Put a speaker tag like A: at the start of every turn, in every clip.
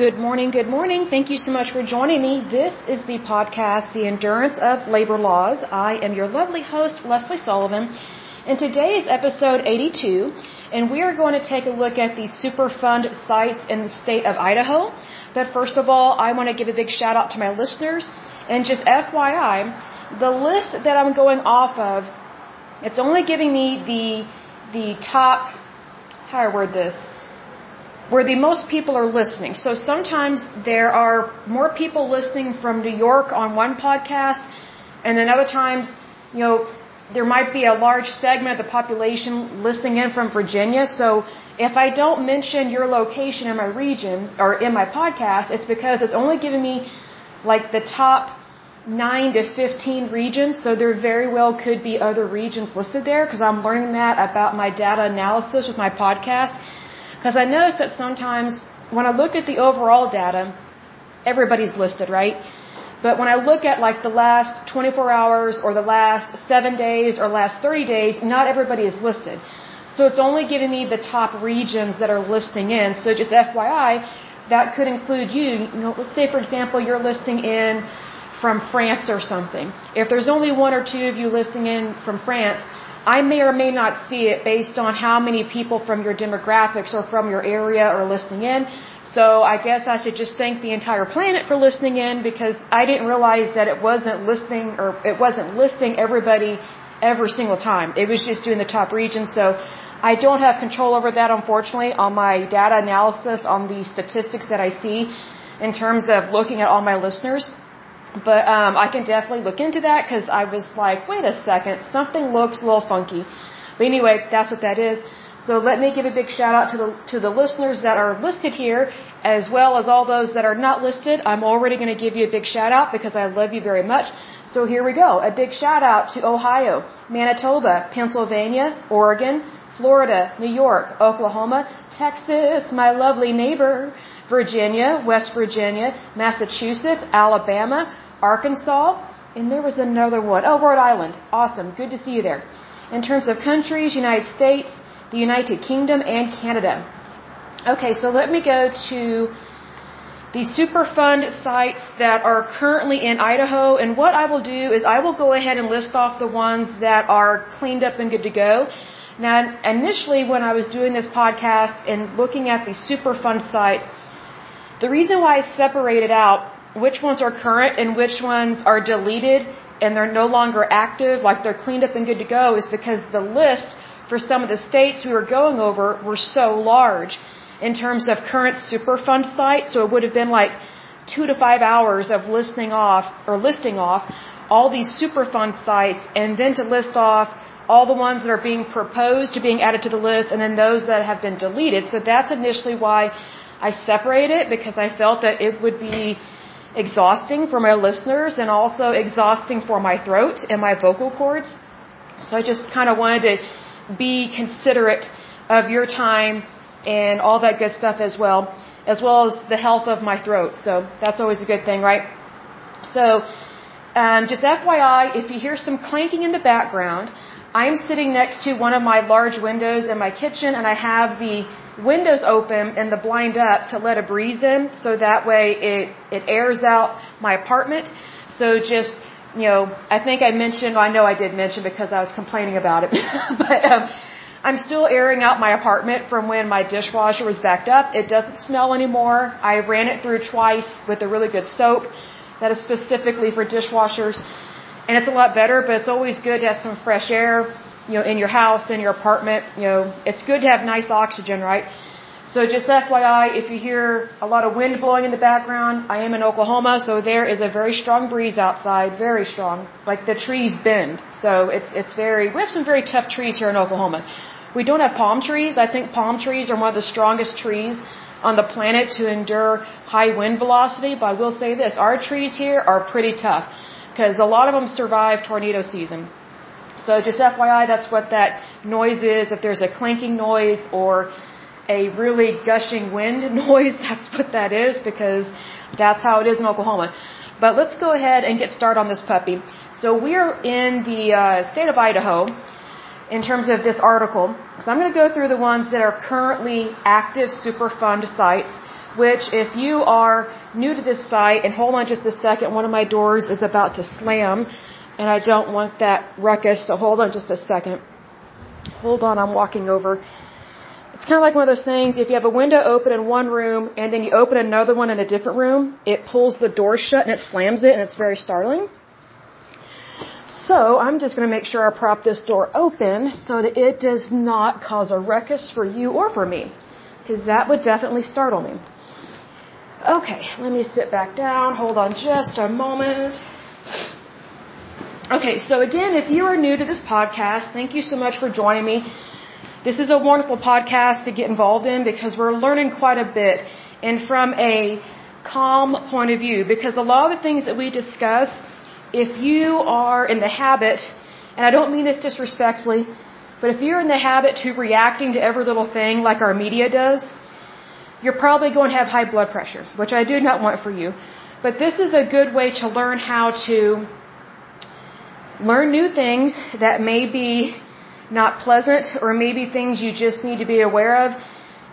A: Good morning, good morning. Thank you so much for joining me. This is the podcast, The Endurance of Labor Laws. I am your lovely host, Lesley Sullivan, and today is episode 82, and we are going to take a look at the Superfund sites in the state of Idaho. But first of all, I want to give a big shout out to my listeners, and just FYI, the list that I'm going off of, it's only giving me the, the top, how do I word this? Where the most people are listening. So sometimes there are more people listening from New York on one podcast, and then other times, you know, there might be a large segment of the population listening in from Virginia. So if I don't mention your location in my region or in my podcast, it's because it's only giving me like the top 9 to 15 regions. So there very well could be other regions listed there because I'm learning that about my data analysis with my podcast. Because I noticed that sometimes when I look at the overall data, everybody's listed, right? But when I look at like the last 24 hours or the last 7 days or last 30 days, not everybody is listed. So it's only giving me the top regions that are listing in. So just FYI, that could include you. you know, let's say, for example, you're listing in from France or something. If there's only one or two of you listing in from France, I may or may not see it based on how many people from your demographics or from your area are listening in. So I guess I should just thank the entire planet for listening in because I didn't realize that it wasn't listening or it wasn't listing everybody every single time. It was just doing the top regions. So I don't have control over that unfortunately on my data analysis on the statistics that I see in terms of looking at all my listeners. But um, I can definitely look into that because I was like, wait a second, something looks a little funky. But anyway, that's what that is. So let me give a big shout out to the to the listeners that are listed here, as well as all those that are not listed. I'm already going to give you a big shout out because I love you very much. So here we go. A big shout out to Ohio, Manitoba, Pennsylvania, Oregon, Florida, New York, Oklahoma, Texas, my lovely neighbor, Virginia, West Virginia, Massachusetts, Alabama, Arkansas, and there was another one. Oh, Rhode Island. Awesome. Good to see you there. In terms of countries, United States, the United Kingdom, and Canada. Okay, so let me go to the Superfund sites that are currently in Idaho. And what I will do is I will go ahead and list off the ones that are cleaned up and good to go. Now, initially, when I was doing this podcast and looking at the Superfund sites, the reason why I separated out which ones are current and which ones are deleted and they're no longer active, like they're cleaned up and good to go, is because the list for some of the states we were going over were so large in terms of current Superfund sites. So it would have been like two to five hours of listing off or listing off all these Superfund sites and then to list off all the ones that are being proposed to being added to the list and then those that have been deleted. So that's initially why I separated it because I felt that it would be exhausting for my listeners and also exhausting for my throat and my vocal cords. So I just kind of wanted to be considerate of your time and all that good stuff as well, as well as the health of my throat. So that's always a good thing, right? So, um, just FYI, if you hear some clanking in the background, I'm sitting next to one of my large windows in my kitchen and I have the windows open and the blind up to let a breeze in so that way it it airs out my apartment. So just you know i think i mentioned i know i did mention because i was complaining about it but um i'm still airing out my apartment from when my dishwasher was backed up. It doesn't smell anymore. I ran it through twice with a really good soap that is specifically for dishwashers and it's a lot better but it's always good to have some fresh air you know, in your house, in your apartment, you know, it's good to have nice oxygen, right? So just FYI, if you hear a lot of wind blowing in the background, I am in Oklahoma, so there is a very strong breeze outside, very strong. Like the trees bend. So it's, it's very, we have some very tough trees here in Oklahoma. We don't have palm trees. I think palm trees are one of the strongest trees on the planet to endure high wind velocity, but I will say this, our trees here are pretty tough because a lot of them survive tornado season. So just FYI, that's what that noise is. If there's a clanking noise or a really gushing wind noise, that's what that is because that's how it is in Oklahoma. But let's go ahead and get started on this puppy. So we're in the uh, state of Idaho in terms of this article. So I'm going to go through the ones that are currently active Superfund sites. Which if you are new to this site, and hold on just a second, one of my doors is about to slam, and I don't want that ruckus, so hold on just a second. Hold on, I'm walking over. It's kind of like one of those things, if you have a window open in one room, and then you open another one in a different room, it pulls the door shut and it slams it, and it's very startling. So I'm just going to make sure I prop this door open so that it does not cause a ruckus for you or for me. Because that would definitely startle me. Okay, let me sit back down. Hold on just a moment. Okay, so again, if you are new to this podcast, thank you so much for joining me. This is a wonderful podcast to get involved in because we're learning quite a bit and from a calm point of view because a lot of the things that we discuss if you are in the habit, and I don't mean this disrespectfully, but if you're in the habit to reacting to every little thing like our media does, you're probably going to have high blood pressure, which I do not want for you. But this is a good way to learn how to learn new things that may be not pleasant or maybe things you just need to be aware of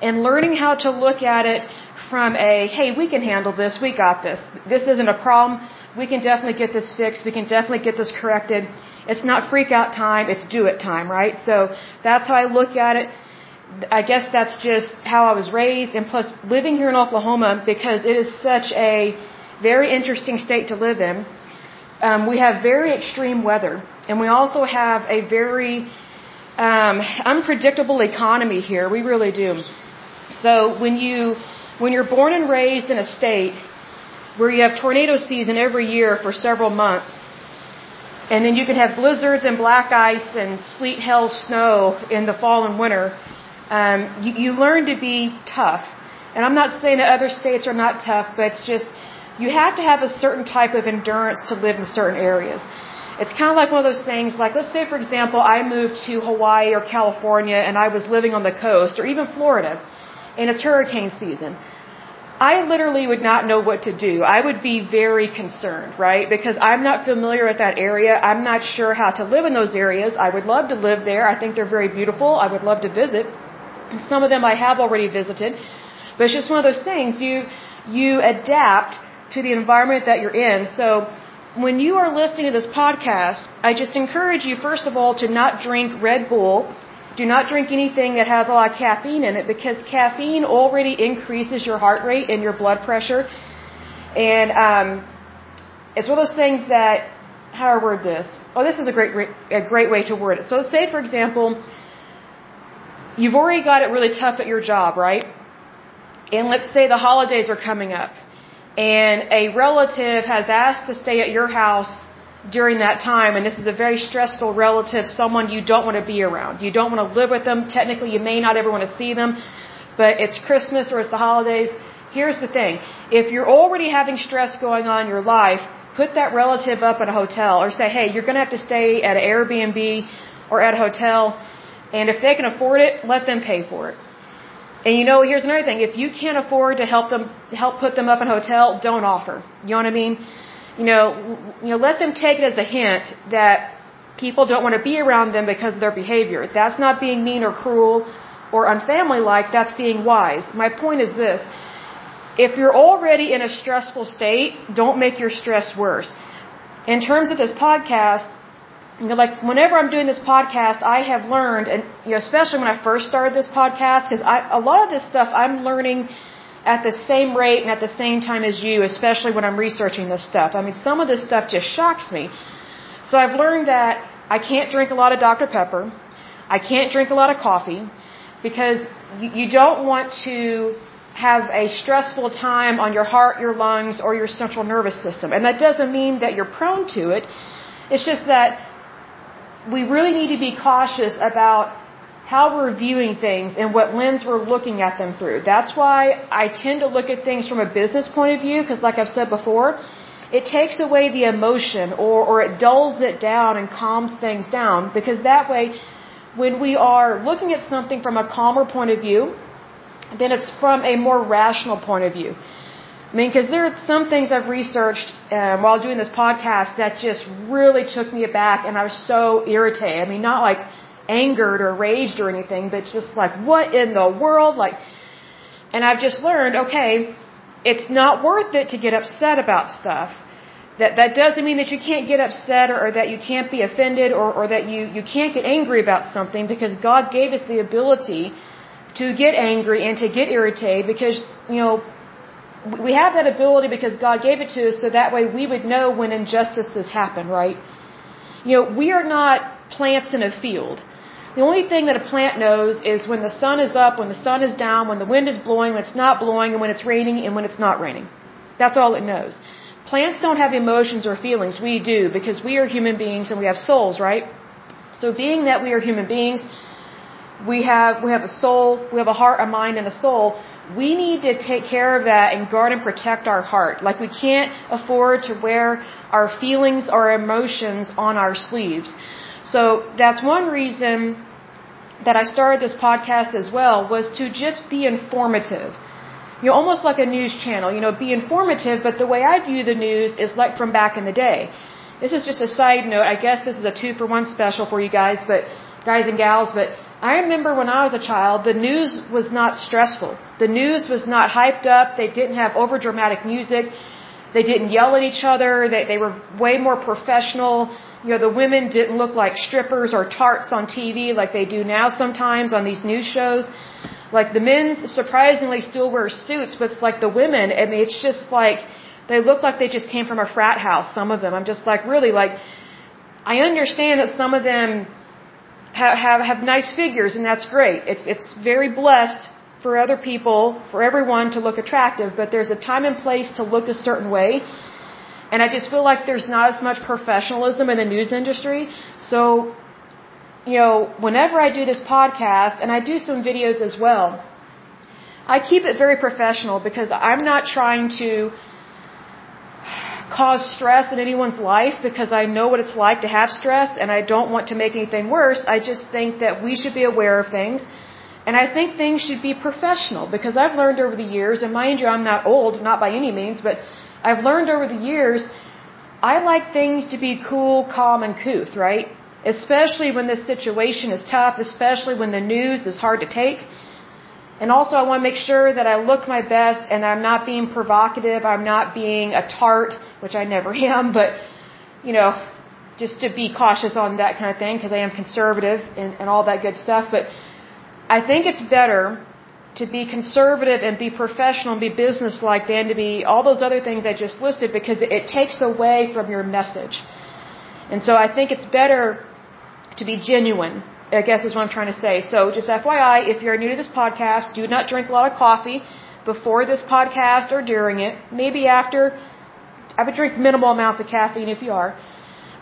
A: and learning how to look at it from a, hey, we can handle this, we got this. This isn't a problem we can definitely get this fixed. We can definitely get this corrected. It's not freak out time. It's do it time, right? So that's how I look at it. I guess that's just how I was raised. And plus living here in Oklahoma, because it is such a very interesting state to live in, um, we have very extreme weather. And we also have a very um, unpredictable economy here. We really do. So when you when you're born and raised in a state where you have tornado season every year for several months. And then you can have blizzards and black ice and sleet, hail, snow in the fall and winter. Um, you, you learn to be tough. And I'm not saying that other states are not tough, but it's just you have to have a certain type of endurance to live in certain areas. It's kind of like one of those things, like let's say, for example, I moved to Hawaii or California and I was living on the coast, or even Florida, and it's hurricane season. I literally would not know what to do. I would be very concerned, right? Because I'm not familiar with that area. I'm not sure how to live in those areas. I would love to live there. I think they're very beautiful. I would love to visit. Some of them I have already visited. But it's just one of those things. You, you adapt to the environment that you're in. So when you are listening to this podcast, I just encourage you, first of all, to not drink Red Bull do not drink anything that has a lot of caffeine in it because caffeine already increases your heart rate and your blood pressure. And um, it's one of those things that, how do I word this? Oh, this is a great, a great way to word it. So say, for example, you've already got it really tough at your job, right? And let's say the holidays are coming up and a relative has asked to stay at your house during that time, and this is a very stressful relative, someone you don't want to be around. You don't want to live with them. Technically, you may not ever want to see them, but it's Christmas or it's the holidays. Here's the thing. If you're already having stress going on in your life, put that relative up at a hotel or say, hey, you're going to have to stay at an Airbnb or at a hotel, and if they can afford it, let them pay for it. And you know, here's another thing. If you can't afford to help them, help put them up in a hotel, don't offer. You know what I mean? you know, you know, let them take it as a hint that people don't want to be around them because of their behavior. That's not being mean or cruel or unfamily-like. That's being wise. My point is this. If you're already in a stressful state, don't make your stress worse. In terms of this podcast, you know, like whenever I'm doing this podcast, I have learned, and you know, especially when I first started this podcast, because a lot of this stuff I'm learning at the same rate and at the same time as you, especially when I'm researching this stuff. I mean, some of this stuff just shocks me. So I've learned that I can't drink a lot of Dr. Pepper. I can't drink a lot of coffee because you don't want to have a stressful time on your heart, your lungs, or your central nervous system. And that doesn't mean that you're prone to it. It's just that we really need to be cautious about how we're viewing things and what lens we're looking at them through. That's why I tend to look at things from a business point of view because like I've said before, it takes away the emotion or, or it dulls it down and calms things down because that way when we are looking at something from a calmer point of view, then it's from a more rational point of view. I mean, because there are some things I've researched um, while doing this podcast that just really took me aback, and I was so irritated. I mean, not like angered or raged or anything, but just like, what in the world? Like, And I've just learned, okay, it's not worth it to get upset about stuff. That, that doesn't mean that you can't get upset or, or that you can't be offended or, or that you, you can't get angry about something because God gave us the ability to get angry and to get irritated because, you know, we have that ability because God gave it to us so that way we would know when injustices happen, right? You know, we are not plants in a field. The only thing that a plant knows is when the sun is up, when the sun is down, when the wind is blowing, when it's not blowing, and when it's raining and when it's not raining. That's all it knows. Plants don't have emotions or feelings. We do because we are human beings and we have souls, right? So being that we are human beings, we have we have a soul, we have a heart, a mind, and a soul we need to take care of that and guard and protect our heart. Like we can't afford to wear our feelings or emotions on our sleeves. So that's one reason that I started this podcast as well was to just be informative. You know, almost like a news channel, you know, be informative, but the way I view the news is like from back in the day. This is just a side note. I guess this is a two for one special for you guys, but guys and gals, but I remember when I was a child, the news was not stressful. The news was not hyped up. They didn't have overdramatic music. They didn't yell at each other. They, they were way more professional. You know, the women didn't look like strippers or tarts on TV like they do now sometimes on these news shows. Like the men surprisingly still wear suits, but it's like the women, I mean, it's just like, they look like they just came from a frat house, some of them. I'm just like, really, like, I understand that some of them have, have, have nice figures, and that's great. It's, it's very blessed for other people, for everyone to look attractive, but there's a time and place to look a certain way. And I just feel like there's not as much professionalism in the news industry. So, you know, whenever I do this podcast, and I do some videos as well, I keep it very professional because I'm not trying to cause stress in anyone's life because I know what it's like to have stress and I don't want to make anything worse. I just think that we should be aware of things. And I think things should be professional because I've learned over the years, and mind you, I'm not old, not by any means, but I've learned over the years, I like things to be cool, calm, and couth, right? Especially when the situation is tough, especially when the news is hard to take. And also I want to make sure that I look my best and I'm not being provocative, I'm not being a tart, which I never am, but, you know, just to be cautious on that kind of thing because I am conservative and, and all that good stuff. But I think it's better to be conservative and be professional and be businesslike than to be all those other things I just listed because it, it takes away from your message. And so I think it's better to be genuine I guess is what I'm trying to say. So just FYI, if you're new to this podcast, do not drink a lot of coffee before this podcast or during it. Maybe after. I would drink minimal amounts of caffeine if you are.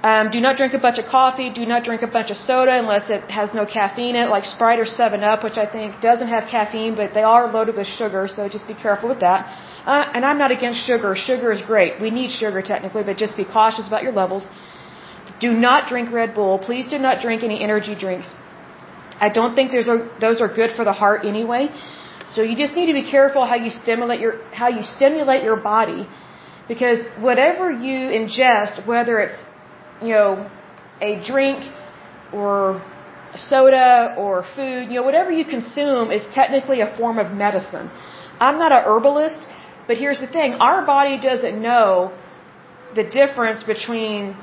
A: Um, do not drink a bunch of coffee. Do not drink a bunch of soda unless it has no caffeine in it, like Sprite or 7-Up, which I think doesn't have caffeine, but they are loaded with sugar, so just be careful with that. Uh, and I'm not against sugar. Sugar is great. We need sugar technically, but just be cautious about your levels. Do not drink Red Bull. Please do not drink any energy drinks. I don't think those are, those are good for the heart anyway. So you just need to be careful how you stimulate your, how you stimulate your body. Because whatever you ingest, whether it's, you know, a drink or soda or food, you know, whatever you consume is technically a form of medicine. I'm not a herbalist, but here's the thing. Our body doesn't know the difference between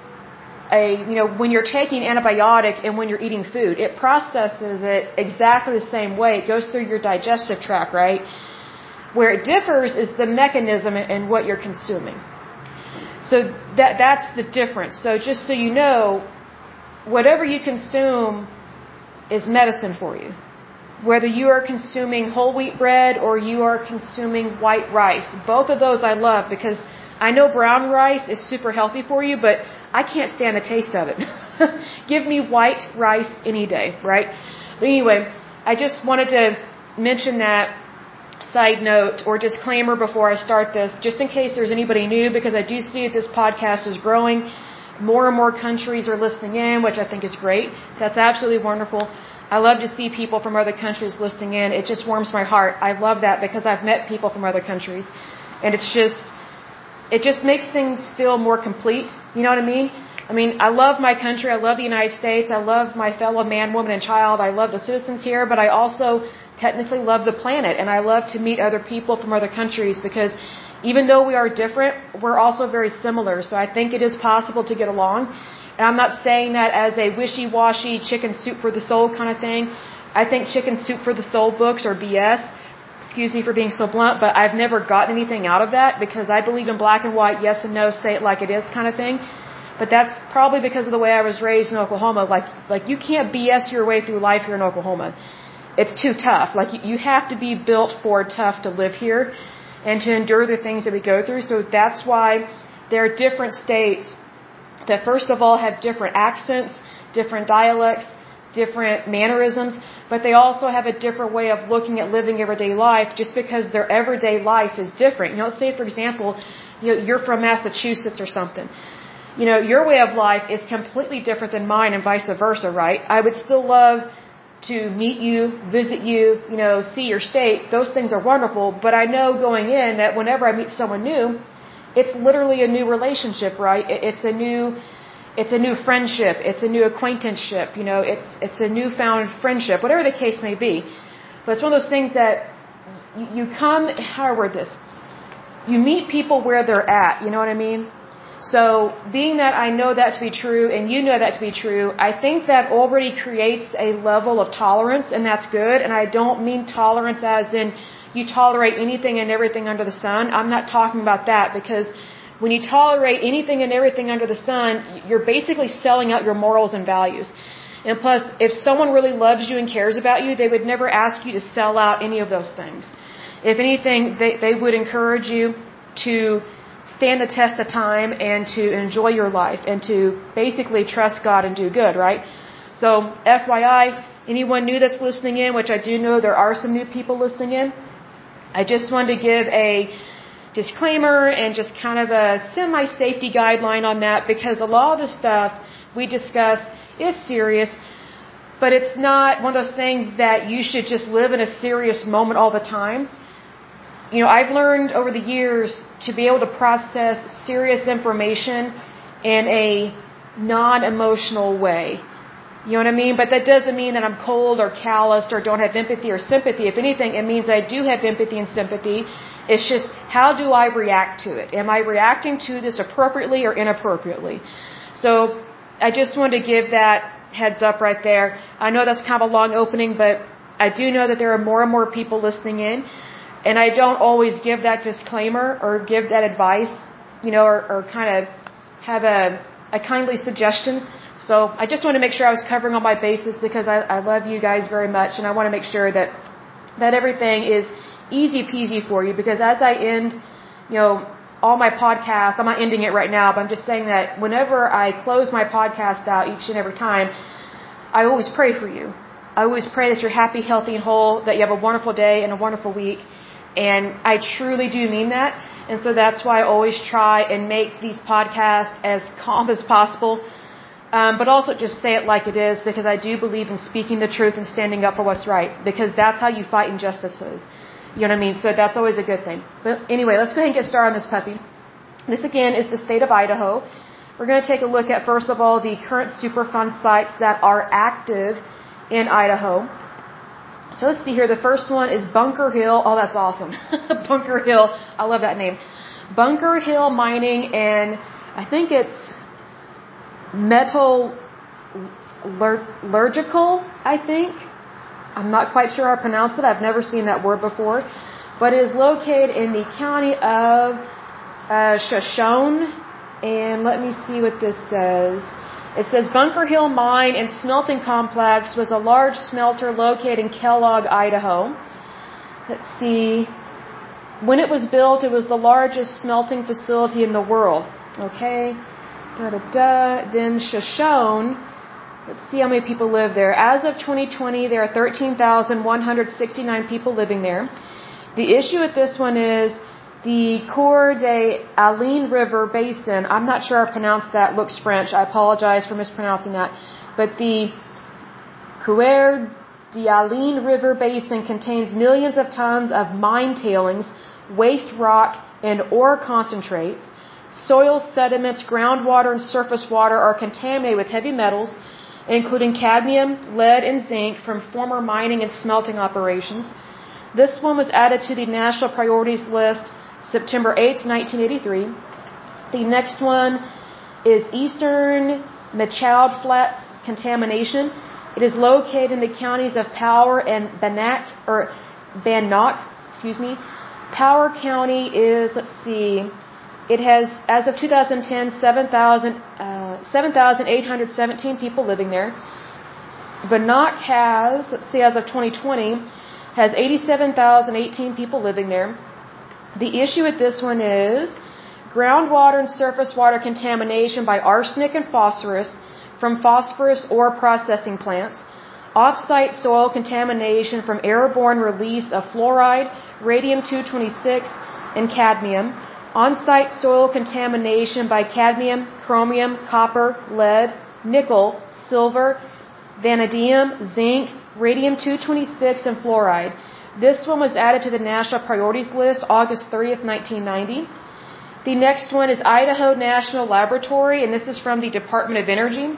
A: a, you know, when you're taking antibiotic and when you're eating food, it processes it exactly the same way. It goes through your digestive tract, right? Where it differs is the mechanism and what you're consuming. So that, that's the difference. So just so you know, whatever you consume is medicine for you. Whether you are consuming whole wheat bread or you are consuming white rice, both of those I love because I know brown rice is super healthy for you, but I can't stand the taste of it. Give me white rice any day, right? But anyway, I just wanted to mention that side note or disclaimer before I start this, just in case there's anybody new, because I do see that this podcast is growing. More and more countries are listening in, which I think is great. That's absolutely wonderful. I love to see people from other countries listening in. It just warms my heart. I love that because I've met people from other countries. And it's just, it just makes things feel more complete. You know what I mean? I mean, I love my country. I love the United States. I love my fellow man, woman, and child. I love the citizens here, but I also technically love the planet and I love to meet other people from other countries because even though we are different, we're also very similar. So I think it is possible to get along. And I'm not saying that as a wishy-washy chicken soup for the soul kind of thing. I think chicken soup for the soul books are BS. Excuse me for being so blunt, but I've never gotten anything out of that because I believe in black and white, yes and no, say it like it is kind of thing. But that's probably because of the way I was raised in Oklahoma. Like, like you can't BS your way through life here in Oklahoma. It's too tough. Like you have to be built for tough to live here and to endure the things that we go through. So that's why there are different states that first of all have different accents, different dialects, different mannerisms, but they also have a different way of looking at living everyday life just because their everyday life is different. You know, let's say for example, you know, you're from Massachusetts or something. You know, your way of life is completely different than mine and vice versa, right? I would still love to meet you, visit you, you know, see your state. Those things are wonderful, but I know going in that whenever I meet someone new, it's literally a new relationship, right? It's a new it's a new friendship, it's a new acquaintanceship, you know, it's it's a newfound friendship, whatever the case may be. But it's one of those things that you come how do I word this. You meet people where they're at, you know what I mean? So, being that I know that to be true and you know that to be true, I think that already creates a level of tolerance and that's good. And I don't mean tolerance as in you tolerate anything and everything under the sun. I'm not talking about that because when you tolerate anything and everything under the sun, you're basically selling out your morals and values. And plus, if someone really loves you and cares about you, they would never ask you to sell out any of those things. If anything, they, they would encourage you to stand the test of time and to enjoy your life and to basically trust God and do good, right? So, FYI, anyone new that's listening in, which I do know there are some new people listening in, I just wanted to give a disclaimer and just kind of a semi safety guideline on that because a lot of the stuff we discuss is serious, but it's not one of those things that you should just live in a serious moment all the time you know, I've learned over the years to be able to process serious information in a non-emotional way. You know what I mean? But that doesn't mean that I'm cold or calloused or don't have empathy or sympathy. If anything, it means I do have empathy and sympathy. It's just how do I react to it? Am I reacting to this appropriately or inappropriately? So I just wanted to give that heads up right there. I know that's kind of a long opening, but I do know that there are more and more people listening in. And I don't always give that disclaimer or give that advice, you know, or, or kind of have a, a kindly suggestion. So I just want to make sure I was covering all my bases because I, I love you guys very much and I want to make sure that, that everything is easy peasy for you because as I end, you know, all my podcasts, I'm not ending it right now, but I'm just saying that whenever I close my podcast out each and every time, I always pray for you. I always pray that you're happy, healthy, and whole, that you have a wonderful day and a wonderful week, and I truly do mean that. And so that's why I always try and make these podcasts as calm as possible. Um, but also just say it like it is because I do believe in speaking the truth and standing up for what's right because that's how you fight injustices. You know what I mean? So that's always a good thing. But anyway, let's go ahead and get started on this puppy. This again is the state of Idaho. We're going to take a look at first of all the current Superfund sites that are active in Idaho. So let's see here. The first one is Bunker Hill. Oh, that's awesome. Bunker Hill. I love that name. Bunker Hill Mining and I think it's metal metallurgical, I think. I'm not quite sure how to pronounce it. I've never seen that word before. But it is located in the county of uh, Shoshone. And let me see what this says. It says Bunker Hill Mine and Smelting Complex was a large smelter located in Kellogg, Idaho. Let's see. When it was built, it was the largest smelting facility in the world. Okay. Da da da. Then Shoshone. Let's see how many people live there. As of 2020, there are 13,169 people living there. The issue with this one is the Coeur d'Alene River Basin, I'm not sure I pronounced that, looks French, I apologize for mispronouncing that, but the Coeur d'Alene River Basin contains millions of tons of mine tailings, waste rock, and ore concentrates. Soil sediments, groundwater, and surface water are contaminated with heavy metals. Including cadmium, lead, and zinc from former mining and smelting operations. This one was added to the national priorities list September 8, 1983. The next one is Eastern Michaud Flats contamination. It is located in the counties of Power and Bannack, or Bannock, excuse me. Power County is, let's see, it has, as of 2010, 7,817 uh, people living there. Bannock has, let's see, as of 2020, has 87,018 people living there. The issue with this one is groundwater and surface water contamination by arsenic and phosphorus from phosphorus ore processing plants, off-site soil contamination from airborne release of fluoride, radium-226, and cadmium, on-site soil contamination by cadmium, chromium, copper, lead, nickel, silver, vanadium, zinc, radium-226, and fluoride. This one was added to the national priorities list August 30th, 1990. The next one is Idaho National Laboratory, and this is from the Department of Energy.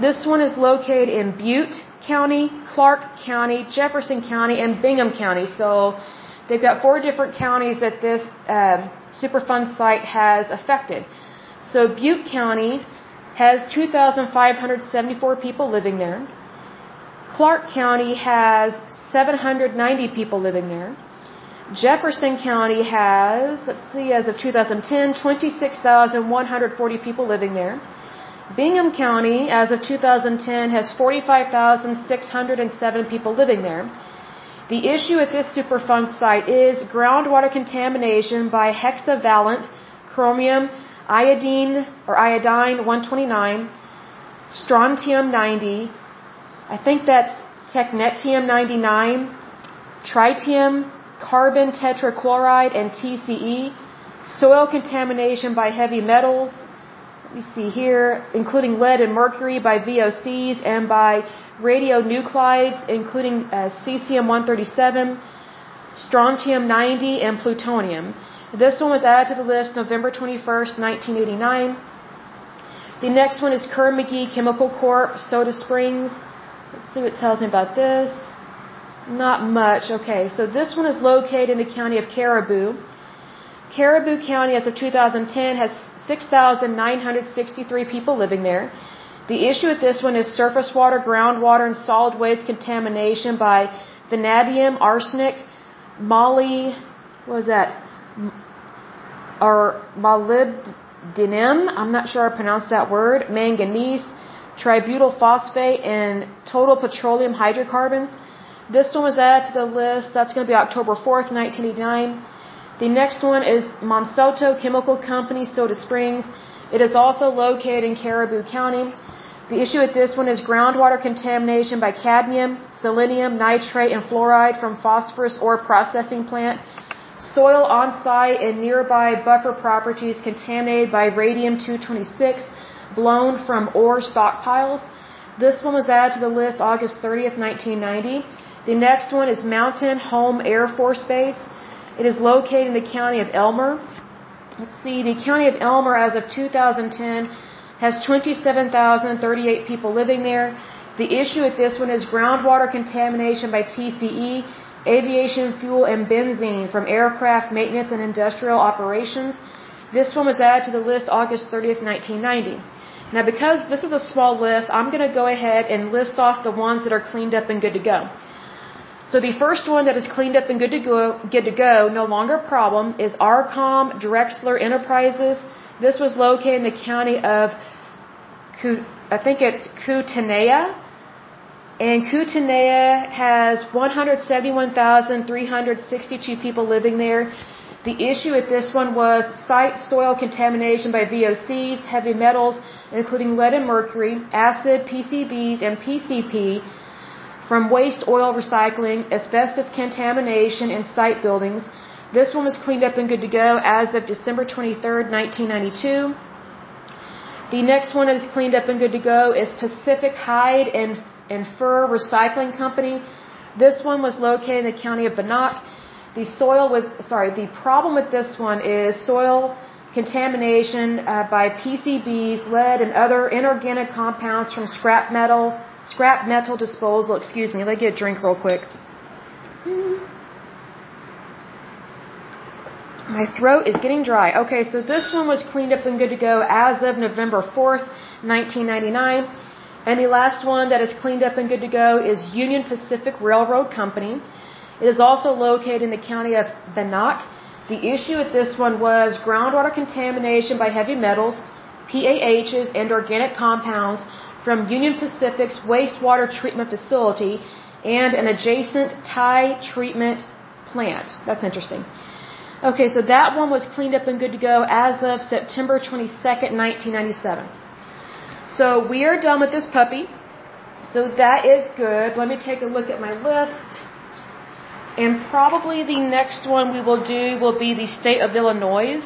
A: This one is located in Butte County, Clark County, Jefferson County, and Bingham County. So They've got four different counties that this um, Superfund site has affected. So Butte County has 2,574 people living there. Clark County has 790 people living there. Jefferson County has, let's see, as of 2010, 26,140 people living there. Bingham County, as of 2010, has 45,607 people living there. The issue at this Superfund site is groundwater contamination by hexavalent chromium iodine or iodine 129, strontium 90, I think that's technetium 99, tritium, carbon tetrachloride, and TCE, soil contamination by heavy metals, let me see here, including lead and mercury by VOCs and by radionuclides, including uh, cesium-137, strontium-90, and plutonium. This one was added to the list November 21st, 1989. The next one is Kerr-McGee Chemical Corp, Soda Springs. Let's see what it tells me about this. Not much. Okay, so this one is located in the county of Caribou. Caribou County, as of 2010, has 6,963 people living there. The issue with this one is surface water, groundwater, and solid waste contamination by vanadium, arsenic, moly, what was that? Or molybdenum, I'm not sure I pronounced that word, manganese, tributyl phosphate, and total petroleum hydrocarbons. This one was added to the list. That's going to be October 4th, 1989. The next one is Monsanto Chemical Company, Soda Springs. It is also located in Caribou County. The issue with this one is groundwater contamination by cadmium, selenium, nitrate, and fluoride from phosphorus ore processing plant. Soil on site and nearby buffer properties contaminated by radium-226 blown from ore stockpiles. This one was added to the list August 30th, 1990. The next one is Mountain Home Air Force Base. It is located in the county of Elmore. Let's see, the county of Elmore as of 2010 has 27,038 people living there. The issue with this one is groundwater contamination by TCE, aviation fuel, and benzene from aircraft maintenance and industrial operations. This one was added to the list August 30th, 1990. Now, because this is a small list, I'm going to go ahead and list off the ones that are cleaned up and good to go. So the first one that is cleaned up and good to go, good to go, no longer a problem, is Arrcom Drexler Enterprises. This was located in the county of I think it's Kootenai. And Kootenai has 171,362 people living there. The issue with this one was site soil contamination by VOCs, heavy metals, including lead and mercury, acid, PCBs, and PCP from waste oil recycling, asbestos contamination in site buildings. This one was cleaned up and good to go as of December 23, 1992. The next one that is cleaned up and good to go is Pacific Hide and, and Fur Recycling Company. This one was located in the county of Bannock. The soil with, sorry, the problem with this one is soil contamination uh, by PCBs, lead, and other inorganic compounds from scrap metal, scrap metal disposal. Excuse me, let me get a drink real quick. My throat is getting dry. Okay, so this one was cleaned up and good to go as of November 4th, 1999. And the last one that is cleaned up and good to go is Union Pacific Railroad Company. It is also located in the county of Bannock. The issue with this one was groundwater contamination by heavy metals, PAHs, and organic compounds from Union Pacific's wastewater treatment facility and an adjacent tie treatment plant. That's interesting. Okay, so that one was cleaned up and good to go as of September 22nd, 1997. So we are done with this puppy. So that is good. Let me take a look at my list. And probably the next one we will do will be the state of Illinois.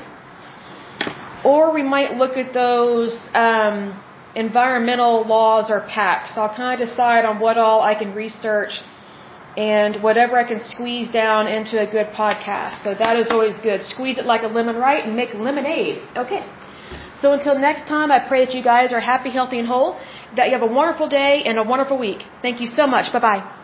A: Or we might look at those um, environmental laws or pacts. I'll kind of decide on what all I can research and whatever I can squeeze down into a good podcast. So that is always good. Squeeze it like a lemon right and make lemonade. Okay. So until next time, I pray that you guys are happy, healthy, and whole, that you have a wonderful day and a wonderful week. Thank you so much. Bye bye.